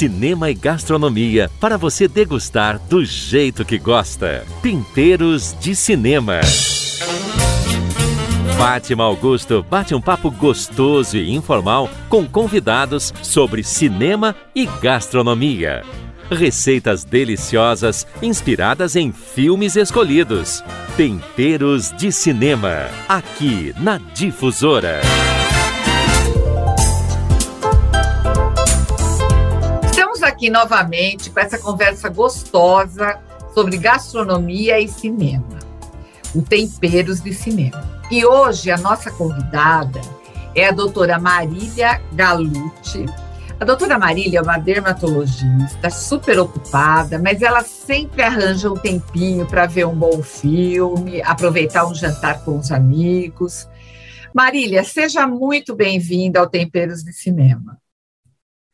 cinema e gastronomia para você degustar do jeito que gosta. Temperos de Cinema. Fátima Augusto bate um papo gostoso e informal com convidados sobre cinema e gastronomia. Receitas deliciosas inspiradas em filmes escolhidos. Temperos de Cinema, aqui na Difusora. Aqui novamente com essa conversa gostosa sobre gastronomia e cinema. O Temperos de Cinema. E hoje a nossa convidada é a doutora Marília Galucci. A doutora Marília é uma dermatologista super ocupada, mas ela sempre arranja um tempinho para ver um bom filme, aproveitar um jantar com os amigos. Marília, seja muito bem-vinda ao Temperos de Cinema.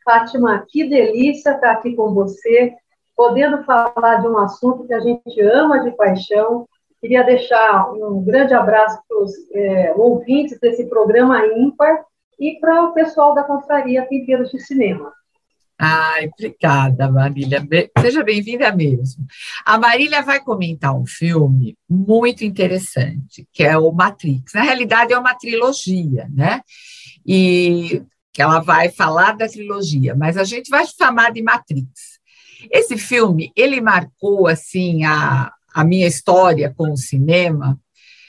Fátima, que delícia estar aqui com você, podendo falar de um assunto que a gente ama de paixão, Queria deixar um grande abraço para os é, ouvintes desse programa ímpar e para o pessoal da Confraria Temperos de Cinema. Ai, obrigada, Marília. Seja bem-vinda mesmo. A Marília vai comentar um filme muito interessante, que é o Matrix. Na realidade, é uma trilogia, né? E ela vai falar da trilogia, mas a gente vai chamar de Matrix. Esse filme, ele marcou, assim, a, a minha história com o cinema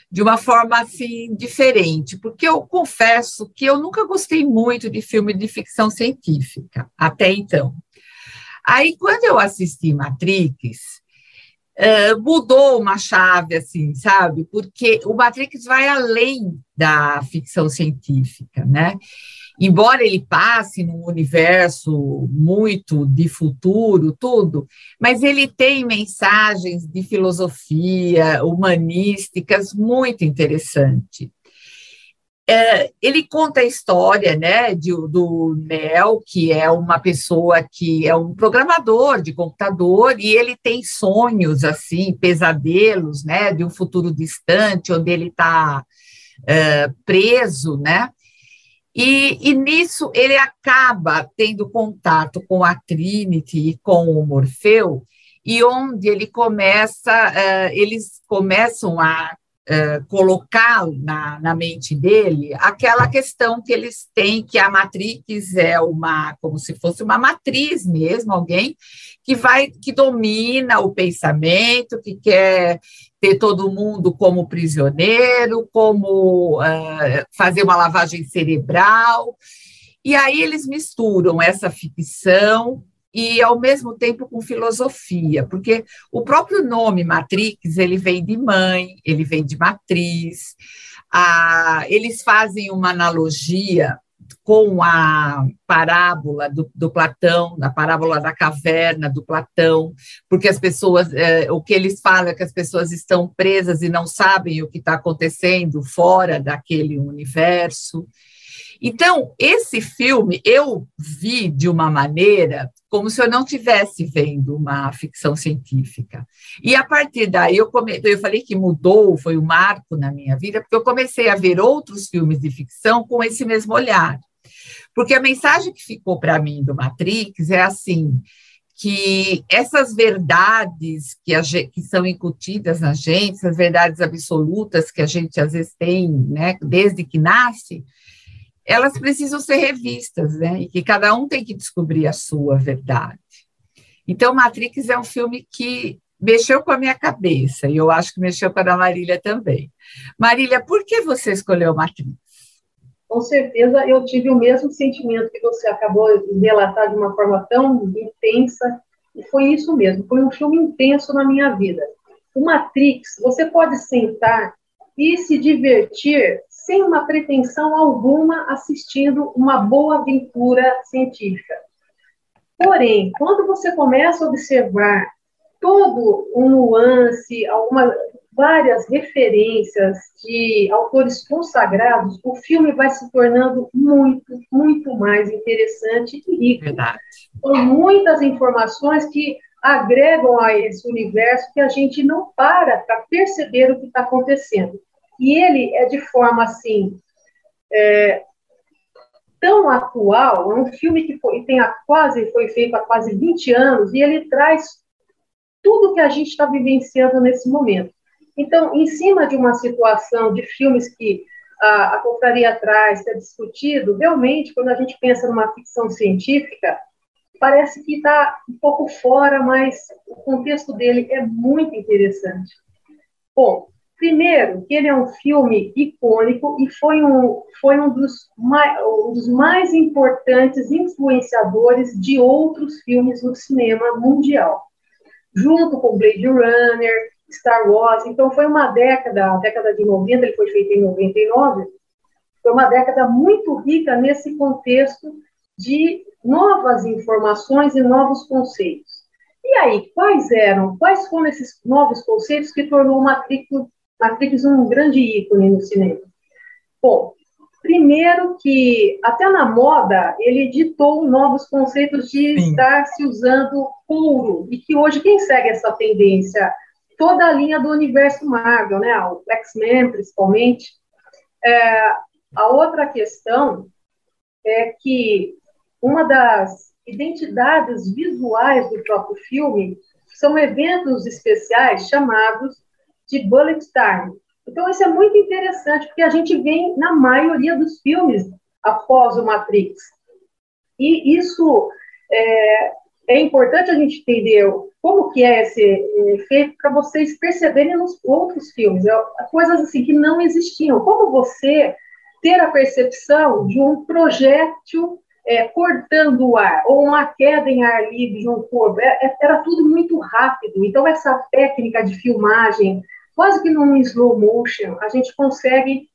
de uma forma assim diferente, porque eu confesso que eu nunca gostei muito de filme de ficção científica até então. Aí quando eu assisti Matrix, uh, mudou uma chave assim, sabe? Porque o Matrix vai além da ficção científica, né? Embora ele passe num universo muito de futuro, tudo, mas ele tem mensagens de filosofia humanísticas muito interessantes. É, ele conta a história né, de, do Neo, que é uma pessoa que é um programador de computador, e ele tem sonhos, assim, pesadelos, né, de um futuro distante, onde ele está é, preso, né, e, e, nisso ele acaba tendo contato com a Trinity e com o Morfeu, e onde ele começa, uh, eles começam a uh, colocar na, na mente dele aquela questão que eles têm, que a Matrix é uma, como se fosse uma matriz mesmo, alguém que vai, que domina o pensamento, que quer ter todo mundo como prisioneiro, como uh, fazer uma lavagem cerebral. E aí eles misturam essa ficção e ao mesmo tempo com filosofia, porque o próprio nome Matrix ele vem de mãe, ele vem de matriz. Ah, eles fazem uma analogia com a parábola do, do, Platão, a parábola da caverna do Platão, porque as pessoas, é, o que eles falam é que as pessoas estão presas e não sabem o que está acontecendo fora daquele universo. Então, esse filme eu vi de uma maneira como se eu não tivesse vendo uma ficção científica. E a partir daí eu, come... eu falei que mudou, foi um marco na minha vida, porque eu comecei a ver outros filmes de ficção com esse mesmo olhar. Porque a mensagem que ficou para mim do Matrix é assim, que essas verdades que, gente, que são incutidas na gente, essas verdades absolutas que a gente às vezes tem, né, desde que nasce, elas precisam ser revistas, né, e que cada um tem que descobrir a sua verdade. Então, Matrix é um filme que mexeu com a minha cabeça, e eu acho que mexeu com a da Marília também. Marília, por que você escolheu Matrix? com certeza eu tive o mesmo sentimento que você acabou de relatar de uma forma tão intensa, e foi isso mesmo, foi um filme intenso na minha vida. O Matrix, você pode sentar e se divertir sem uma pretensão alguma assistindo uma boa aventura científica. Porém, quando você começa a observar todo um nuance, alguma, várias referências de autores consagrados, o filme vai se tornando muito, muito mais interessante e rico. Verdade. Com muitas informações que agregam a esse universo que a gente não para para perceber o que está acontecendo. E ele é de forma assim, é, tão atual, é um filme que foi, tem a, quase, foi feito há quase 20 anos, e ele traz tudo que a gente está vivenciando nesse momento. Então, em cima de uma situação de filmes que a, a traz, que é discutido, realmente, quando a gente pensa numa ficção científica, parece que está um pouco fora, mas o contexto dele é muito interessante. Bom, primeiro, que ele é um filme icônico e foi um, foi um, dos, mais, um dos mais importantes influenciadores de outros filmes no cinema mundial, junto com Blade Runner, Star Wars. Então, foi uma década, a década de 90, ele foi feito em 99, foi uma década muito rica nesse contexto de novas informações e novos conceitos. E aí, quais eram, quais foram esses novos conceitos que tornou Matrix, Matrix um grande ícone no cinema? Bom, primeiro que, até na moda, ele ditou novos conceitos de Sim. estar se usando couro, e que hoje quem segue essa tendência toda a linha do universo Marvel, né? O X-Men, principalmente. É, a outra questão é que uma das identidades visuais do próprio filme são eventos especiais chamados de bullet time. Então, isso é muito interessante, porque a gente vê na maioria dos filmes após o Matrix. E isso é, é importante a gente entender como que é esse efeito para vocês perceberem nos outros filmes, é, coisas assim que não existiam. Como você ter a percepção de um projétil é, cortando o ar, ou uma queda em ar livre de um corpo, é, é, era tudo muito rápido. Então, essa técnica de filmagem, quase que num slow motion, a gente consegue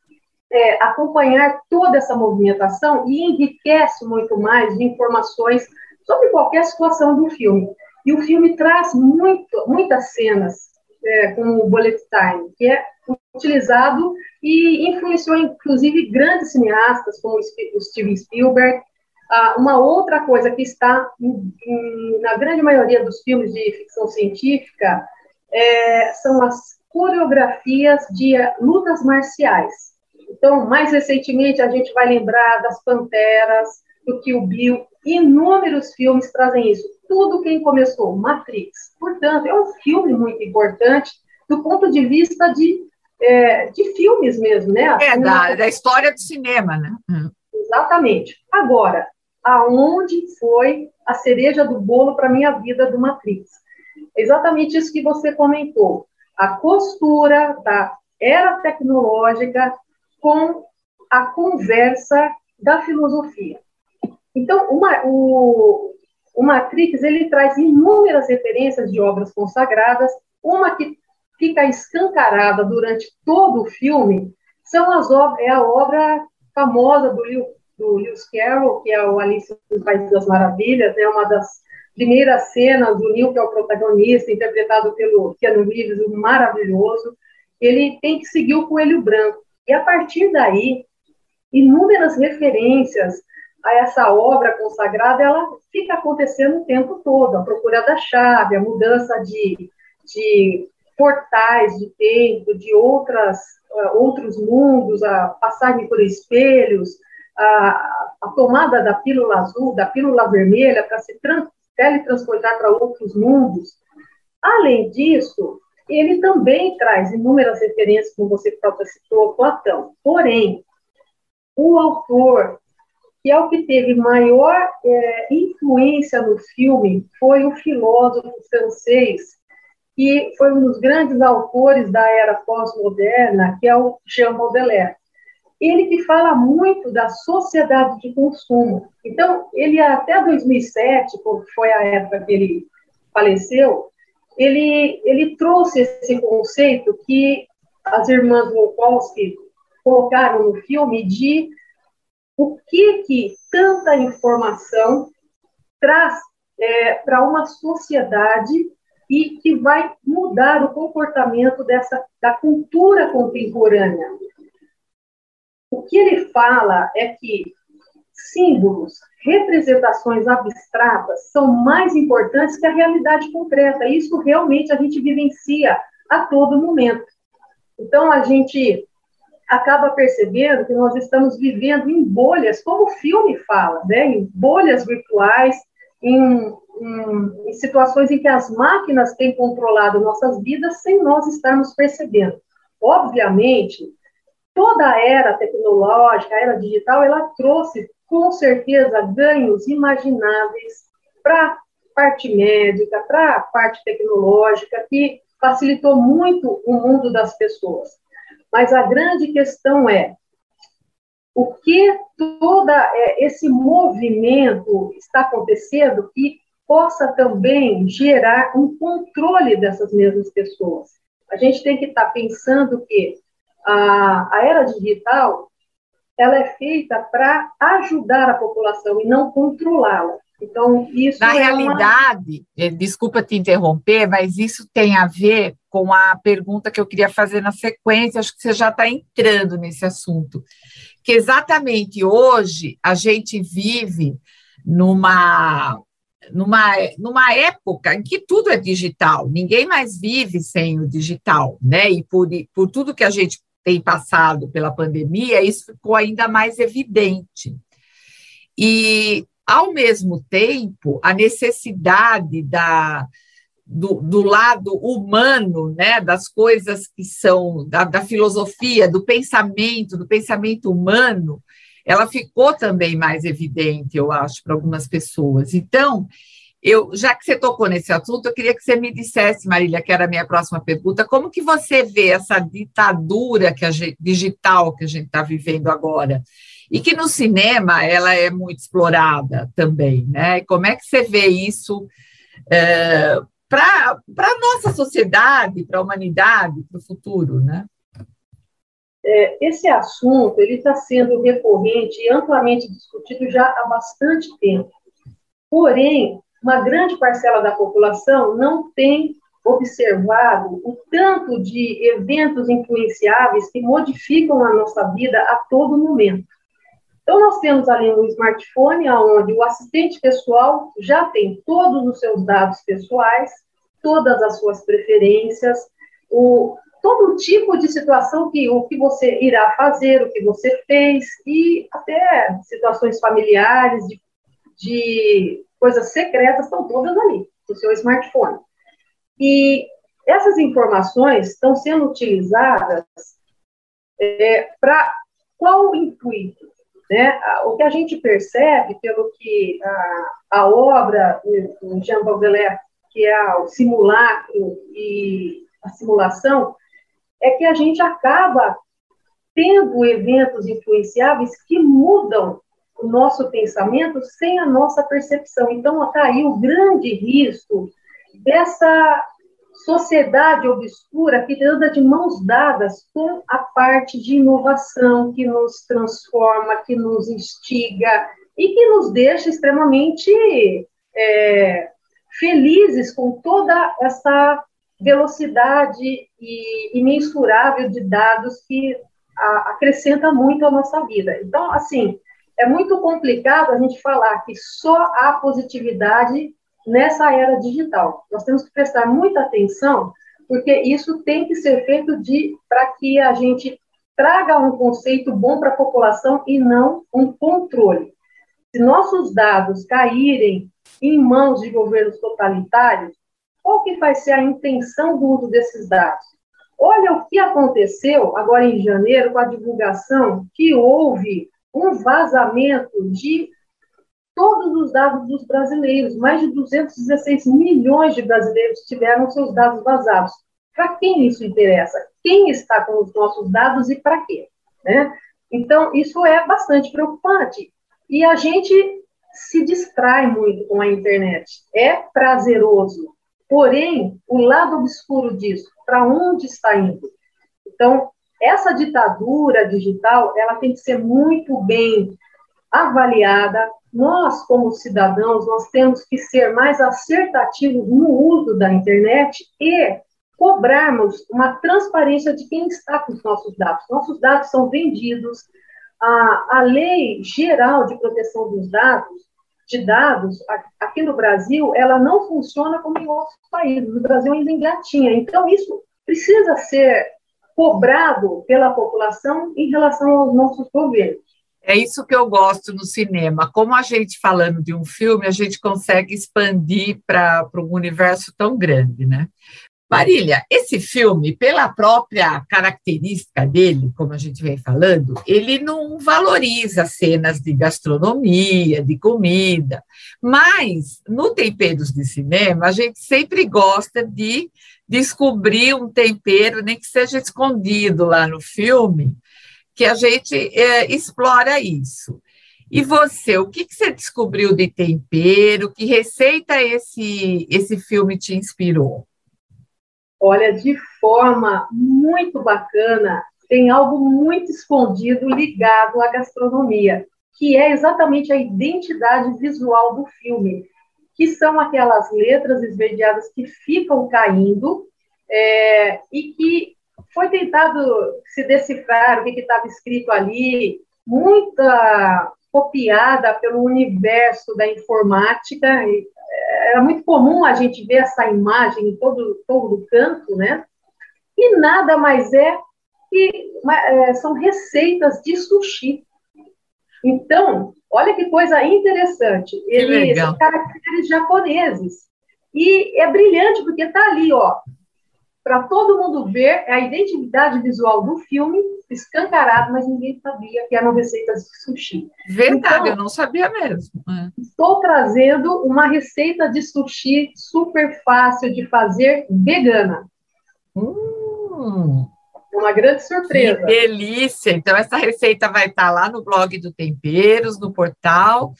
é, acompanhar toda essa movimentação e enriquece muito mais de informações sobre qualquer situação do filme. E o filme traz muito, muitas cenas, é, como o Bullet Time, que é utilizado e influenciou, inclusive, grandes cineastas, como o Steven Spielberg. Ah, uma outra coisa que está em, em, na grande maioria dos filmes de ficção científica é, são as coreografias de lutas marciais. Então, mais recentemente, a gente vai lembrar das Panteras, do Kill Bill, Inúmeros filmes trazem isso. Tudo quem começou, Matrix. Portanto, é um filme muito importante do ponto de vista de, é, de filmes mesmo, né? É, da, da história do cinema, né? Hum. Exatamente. Agora, aonde foi a cereja do bolo para a minha vida do Matrix? Exatamente isso que você comentou. A costura da era tecnológica com a conversa da filosofia. Então, uma, o, o Matrix ele traz inúmeras referências de obras consagradas. Uma que fica escancarada durante todo o filme são as obras, é a obra famosa do, Lewis Carroll, que é o Alice no País das Maravilhas, é né, uma das primeiras cenas do Neil, que é o protagonista, interpretado pelo Keanu Reeves, maravilhoso. Ele tem que seguir o coelho branco. E a partir daí, inúmeras referências a essa obra consagrada, ela fica acontecendo o tempo todo, a procura da chave, a mudança de, de portais de tempo, de outras, uh, outros mundos, a passagem por espelhos, a, a tomada da pílula azul, da pílula vermelha, para se teletransportar para outros mundos. Além disso, ele também traz inúmeras referências, como você própria citou, Platão. Porém, o autor que é o que teve maior é, influência no filme foi o filósofo francês, que foi um dos grandes autores da era pós-moderna, que é o Jean Baudelaire. Ele que fala muito da sociedade de consumo. Então, ele até 2007, que foi a época que ele faleceu, ele, ele trouxe esse conceito que as irmãs Wolkowski colocaram no filme de o que que tanta informação traz é, para uma sociedade e que vai mudar o comportamento dessa da cultura contemporânea. O que ele fala é que símbolos, representações abstratas são mais importantes que a realidade concreta. Isso realmente a gente vivencia a todo momento. Então a gente acaba percebendo que nós estamos vivendo em bolhas, como o filme fala, né? em bolhas virtuais, em, em, em situações em que as máquinas têm controlado nossas vidas sem nós estarmos percebendo. Obviamente, toda a era tecnológica, a era digital, ela trouxe com certeza ganhos imagináveis para a parte médica, para a parte tecnológica, que facilitou muito o mundo das pessoas. Mas a grande questão é o que todo é, esse movimento está acontecendo que possa também gerar um controle dessas mesmas pessoas. A gente tem que estar pensando que a, a era digital ela é feita para ajudar a população e não controlá-la. Então, isso Na é realidade, uma... Eh, desculpa te interromper, mas isso tem a ver com a pergunta que eu queria fazer na sequência, acho que você já está entrando nesse assunto. Que exatamente hoje a gente vive numa, numa, numa época em que tudo é digital, ninguém mais vive sem o digital, né? E por, por tudo que a gente tem passado pela pandemia, isso ficou ainda mais evidente. E ao mesmo tempo, a necessidade da, do, do, lado humano, né, das coisas que são da, da, filosofia, do pensamento, do pensamento humano, ela ficou também mais evidente, eu acho, para algumas pessoas. Então, eu, já que você tocou nesse assunto, eu queria que você me dissesse, Marília, que era a minha próxima pergunta, como que você vê essa ditadura que gente, digital que a gente está vivendo agora? e que no cinema ela é muito explorada também, né? Como é que você vê isso é, para a nossa sociedade, para a humanidade, para o futuro, né? É, esse assunto ele está sendo recorrente e amplamente discutido já há bastante tempo. Porém, uma grande parcela da população não tem observado o tanto de eventos influenciáveis que modificam a nossa vida a todo momento. Então, nós temos ali um smartphone onde o assistente pessoal já tem todos os seus dados pessoais, todas as suas preferências, o, todo tipo de situação que o que você irá fazer, o que você fez, e até situações familiares, de, de coisas secretas, estão todas ali, no seu smartphone. E essas informações estão sendo utilizadas é, para qual intuito? Né? O que a gente percebe, pelo que a, a obra do Jean Baudelaire, que é o simulacro e a simulação, é que a gente acaba tendo eventos influenciáveis que mudam o nosso pensamento sem a nossa percepção. Então, está aí o grande risco dessa sociedade obscura que anda de mãos dadas com a parte de inovação que nos transforma, que nos instiga e que nos deixa extremamente é, felizes com toda essa velocidade e imensurável de dados que a, acrescenta muito à nossa vida. Então, assim, é muito complicado a gente falar que só há positividade nessa era digital. Nós temos que prestar muita atenção, porque isso tem que ser feito para que a gente traga um conceito bom para a população e não um controle. Se nossos dados caírem em mãos de governos totalitários, qual que vai ser a intenção do uso desses dados? Olha o que aconteceu agora em janeiro com a divulgação que houve um vazamento de todos os dados dos brasileiros. Mais de 216 milhões de brasileiros tiveram seus dados vazados. Para quem isso interessa? Quem está com os nossos dados e para quê? Né? Então, isso é bastante preocupante. E a gente se distrai muito com a internet. É prazeroso. Porém, o lado obscuro disso, para onde está indo? Então, essa ditadura digital, ela tem que ser muito bem avaliada, nós, como cidadãos, nós temos que ser mais acertativos no uso da internet e cobrarmos uma transparência de quem está com os nossos dados. Nossos dados são vendidos, a, a lei geral de proteção dos dados, de dados, aqui no Brasil, ela não funciona como em outros países. No Brasil ainda engatinha. Então, isso precisa ser cobrado pela população em relação aos nossos governos. É isso que eu gosto no cinema. Como a gente falando de um filme, a gente consegue expandir para um universo tão grande, né? Marília, esse filme, pela própria característica dele, como a gente vem falando, ele não valoriza cenas de gastronomia, de comida, mas no Temperos de Cinema, a gente sempre gosta de descobrir um tempero, nem que seja escondido lá no filme, que a gente é, explora isso. E você, o que, que você descobriu de tempero? Que receita esse, esse filme te inspirou? Olha, de forma muito bacana, tem algo muito escondido ligado à gastronomia, que é exatamente a identidade visual do filme, que são aquelas letras esverdeadas que ficam caindo é, e que foi tentado se decifrar o que estava escrito ali, muita copiada pelo universo da informática, era muito comum a gente ver essa imagem em todo, todo canto, né? E nada mais é que é, são receitas de sushi. Então, olha que coisa interessante. Eles são caracteres japoneses. E é brilhante porque está ali, ó, para todo mundo ver é a identidade visual do filme escancarado, mas ninguém sabia que eram receitas de sushi. Verdade, então, eu não sabia mesmo. É. Estou trazendo uma receita de sushi super fácil de fazer, vegana. Hum. Uma grande surpresa. Que delícia! Então, essa receita vai estar lá no blog do Temperos, no portal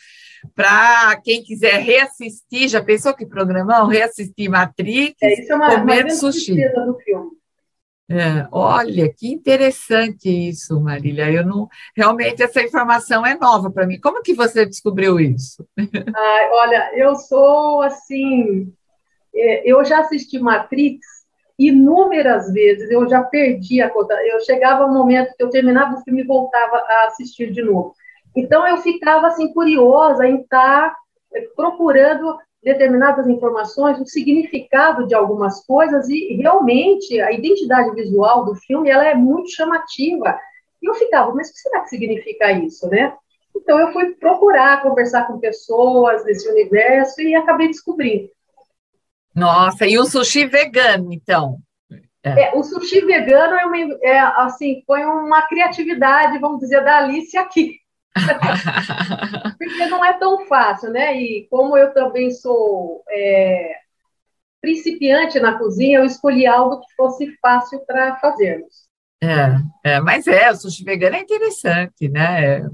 para quem quiser reassistir, já pensou que programão? Reassistir Matrix, é, isso é uma, comer uma sushi. do filme. É, olha, que interessante isso, Marília. Eu não realmente essa informação é nova para mim. Como que você descobriu isso? Ai, olha, eu sou assim, é, eu já assisti Matrix inúmeras vezes. Eu já perdi a conta. Eu chegava um momento que eu terminava o filme e voltava a assistir de novo. Então, eu ficava assim, curiosa em estar eh, procurando determinadas informações, o significado de algumas coisas, e realmente a identidade visual do filme ela é muito chamativa. E eu ficava, mas o que será que significa isso, né? Então, eu fui procurar conversar com pessoas desse universo e acabei descobrindo. Nossa, e o sushi vegano, então? É. É, o sushi vegano é, uma, é, assim, foi uma criatividade, vamos dizer, da Alice aqui. Porque não é tão fácil, né? E como eu também sou é, principiante na cozinha, eu escolhi algo que fosse fácil para fazermos. É, é, mas é, o sushi vegano é interessante, né?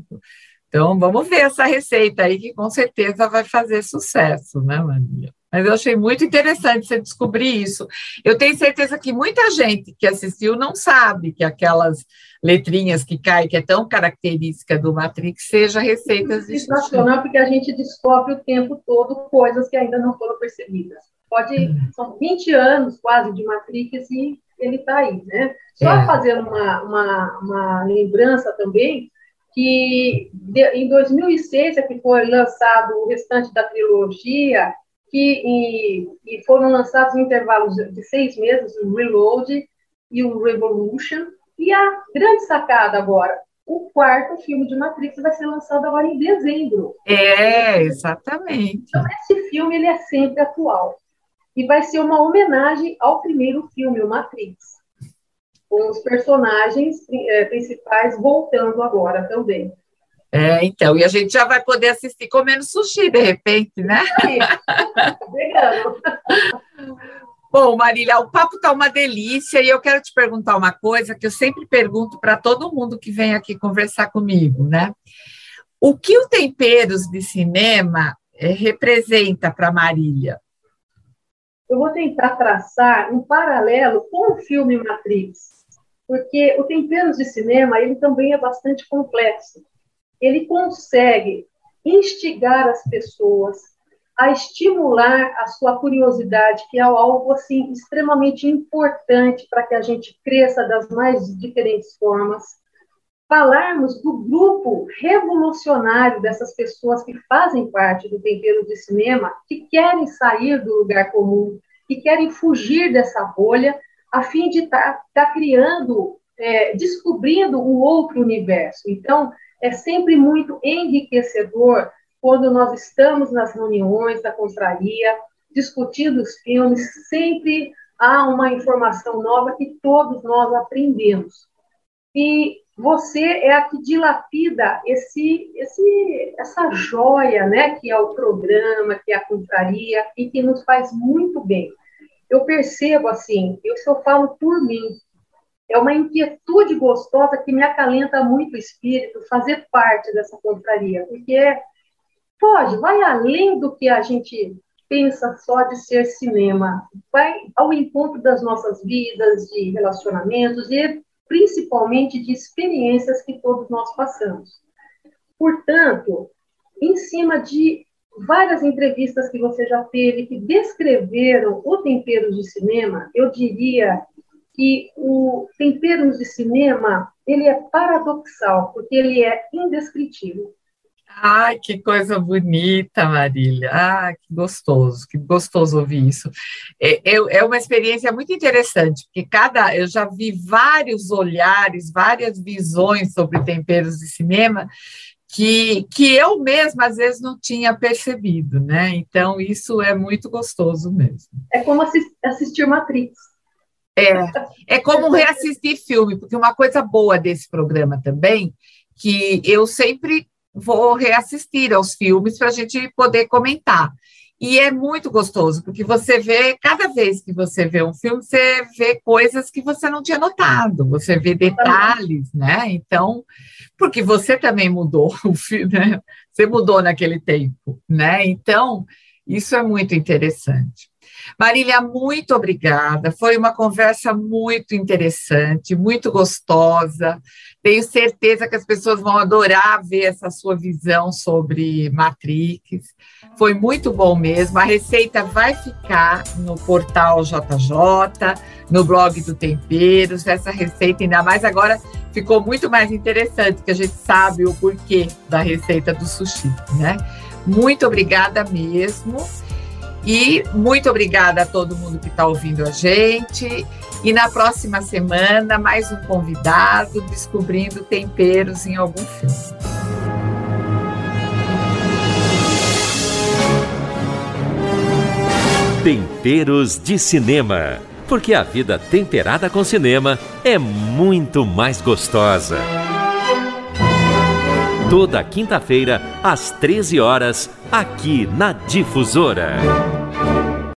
Então, vamos ver essa receita aí, que com certeza vai fazer sucesso, né, Maria? Mas eu achei muito interessante você descobrir isso. Eu tenho certeza que muita gente que assistiu não sabe que aquelas letrinhas que caem, que é tão característica do Matrix, seja receitas de Sensacional, porque a gente descobre o tempo todo coisas que ainda não foram percebidas. Pode, hum. são 20 anos quase de Matrix e ele está aí, né? Só é. fazendo uma, uma, uma lembrança também, que de, em 2006 é que foi lançado o restante da trilogia, que e, e foram lançados em intervalos de seis meses, o Reload e o Revolution, e a grande sacada agora, o quarto filme de Matrix vai ser lançado agora em dezembro. É, exatamente. Então, esse filme ele é sempre atual. E vai ser uma homenagem ao primeiro filme, o Matrix. Com os personagens é, principais voltando agora também. É, então, e a gente já vai poder assistir comendo sushi de repente, né? Bom, Marília, o papo está uma delícia e eu quero te perguntar uma coisa que eu sempre pergunto para todo mundo que vem aqui conversar comigo, né? O que o Temperos de Cinema é, representa para Marília? Eu vou tentar traçar um paralelo com o filme Matrix, porque o Temperos de Cinema ele também é bastante complexo. Ele consegue instigar as pessoas, a estimular a sua curiosidade, que é algo assim extremamente importante para que a gente cresça das mais diferentes formas. Falarmos do grupo revolucionário dessas pessoas que fazem parte do tempero de cinema, que querem sair do lugar comum, que querem fugir dessa bolha, a fim de estar tá, tá criando, é, descobrindo um outro universo. Então, é sempre muito enriquecedor quando nós estamos nas reuniões da contraria, discutindo os filmes, sempre há uma informação nova que todos nós aprendemos. E você é a que dilapida esse, esse, essa joia, né, que é o programa, que é a contraria, e que nos faz muito bem. Eu percebo, assim, eu, eu falo por mim, é uma inquietude gostosa que me acalenta muito o espírito fazer parte dessa contraria, porque é, pode, vai além do que a gente pensa só de ser cinema, vai ao encontro das nossas vidas, de relacionamentos e principalmente de experiências que todos nós passamos. Portanto, em cima de várias entrevistas que você já teve que descreveram o Temperos de Cinema, eu diria que o Temperos de Cinema ele é paradoxal, porque ele é indescritível. Ai, que coisa bonita, Marília. Ah, que gostoso, que gostoso ouvir isso. É, é, é, uma experiência muito interessante, porque cada eu já vi vários olhares, várias visões sobre temperos de cinema que, que eu mesma às vezes não tinha percebido, né? Então, isso é muito gostoso mesmo. É como assistir Matrix. É, é como reassistir filme, porque uma coisa boa desse programa também, que eu sempre vou reassistir aos filmes para a gente poder comentar. E é muito gostoso, porque você vê, cada vez que você vê um filme, você vê coisas que você não tinha notado, você vê detalhes, né? Então, porque você também mudou o filme, né? Você mudou naquele tempo, né? Então, isso é muito interessante. Marília, muito obrigada. Foi uma conversa muito interessante, muito gostosa. Tenho certeza que as pessoas vão adorar ver essa sua visão sobre Matrix. Foi muito bom mesmo. A receita vai ficar no portal JJ, no blog do Temperos. Essa receita, ainda mais agora, ficou muito mais interessante, que a gente sabe o porquê da receita do sushi, né? Muito obrigada mesmo. E muito obrigada a todo mundo que está ouvindo a gente. E na próxima semana, mais um convidado descobrindo temperos em algum filme. Temperos de Cinema. Porque a vida temperada com cinema é muito mais gostosa. Toda quinta-feira, às 13 horas, aqui na Difusora.